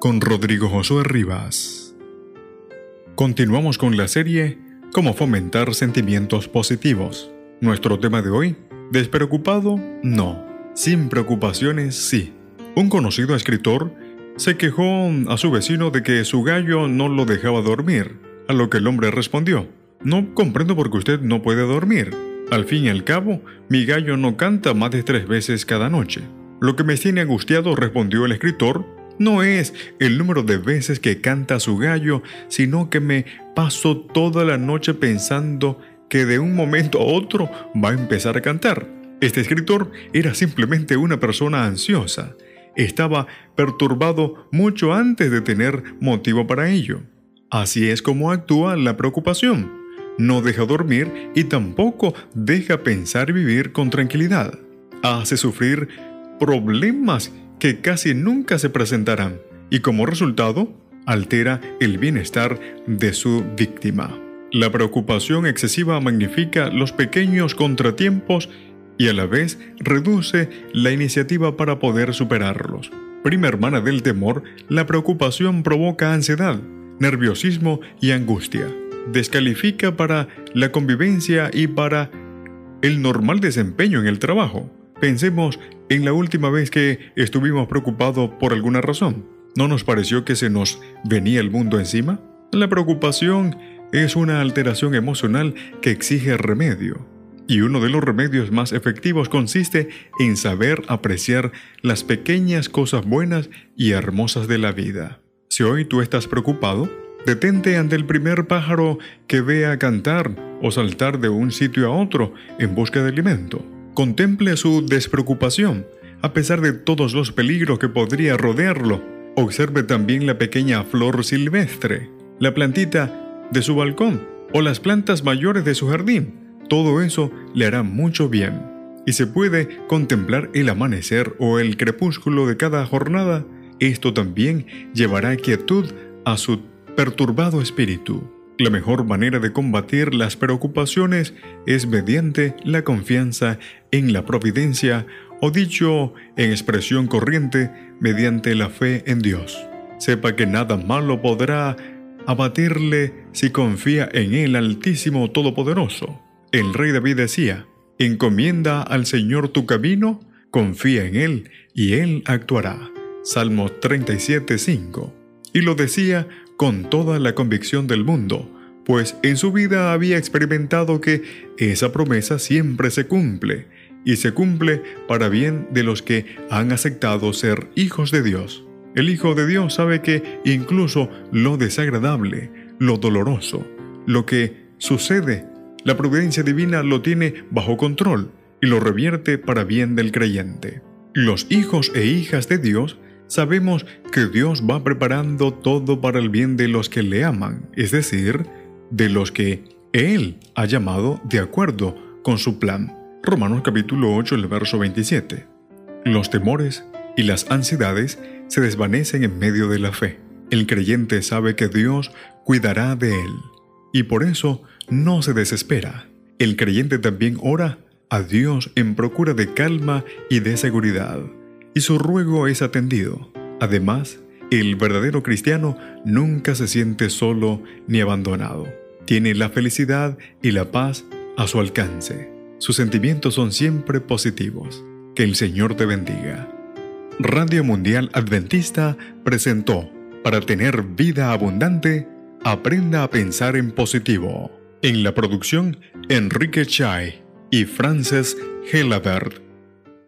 con Rodrigo Josué Rivas. Continuamos con la serie Cómo fomentar sentimientos positivos. Nuestro tema de hoy, ¿despreocupado? No. Sin preocupaciones, sí. Un conocido escritor se quejó a su vecino de que su gallo no lo dejaba dormir, a lo que el hombre respondió, no comprendo por qué usted no puede dormir. Al fin y al cabo, mi gallo no canta más de tres veces cada noche. Lo que me tiene angustiado, respondió el escritor, no es el número de veces que canta su gallo, sino que me paso toda la noche pensando que de un momento a otro va a empezar a cantar. Este escritor era simplemente una persona ansiosa. Estaba perturbado mucho antes de tener motivo para ello. Así es como actúa la preocupación. No deja dormir y tampoco deja pensar y vivir con tranquilidad. Hace sufrir problemas que casi nunca se presentarán y como resultado altera el bienestar de su víctima. La preocupación excesiva magnifica los pequeños contratiempos y a la vez reduce la iniciativa para poder superarlos. Prima hermana del temor, la preocupación provoca ansiedad, nerviosismo y angustia. Descalifica para la convivencia y para el normal desempeño en el trabajo. Pensemos en la última vez que estuvimos preocupados por alguna razón. ¿No nos pareció que se nos venía el mundo encima? La preocupación es una alteración emocional que exige remedio. Y uno de los remedios más efectivos consiste en saber apreciar las pequeñas cosas buenas y hermosas de la vida. Si hoy tú estás preocupado, detente ante el primer pájaro que vea cantar o saltar de un sitio a otro en busca de alimento. Contemple su despreocupación, a pesar de todos los peligros que podría rodearlo. Observe también la pequeña flor silvestre, la plantita de su balcón o las plantas mayores de su jardín. Todo eso le hará mucho bien. Y se puede contemplar el amanecer o el crepúsculo de cada jornada. Esto también llevará quietud a su perturbado espíritu. La mejor manera de combatir las preocupaciones es mediante la confianza en la providencia o dicho en expresión corriente, mediante la fe en Dios. Sepa que nada malo podrá abatirle si confía en el Altísimo Todopoderoso. El rey David decía, encomienda al Señor tu camino, confía en Él y Él actuará. Salmo 37.5. Y lo decía con toda la convicción del mundo, pues en su vida había experimentado que esa promesa siempre se cumple, y se cumple para bien de los que han aceptado ser hijos de Dios. El Hijo de Dios sabe que incluso lo desagradable, lo doloroso, lo que sucede, la providencia divina lo tiene bajo control y lo revierte para bien del creyente. Los hijos e hijas de Dios sabemos que Dios va preparando todo para el bien de los que le aman, es decir, de los que Él ha llamado de acuerdo con su plan. Romanos capítulo 8, el verso 27. Los temores y las ansiedades se desvanecen en medio de la fe. El creyente sabe que Dios cuidará de él y por eso no se desespera. El creyente también ora a Dios en procura de calma y de seguridad y su ruego es atendido. Además, el verdadero cristiano nunca se siente solo ni abandonado. Tiene la felicidad y la paz a su alcance. Sus sentimientos son siempre positivos. Que el Señor te bendiga. Radio Mundial Adventista presentó, para tener vida abundante, aprenda a pensar en positivo. En la producción, Enrique Chai y Frances Helabert.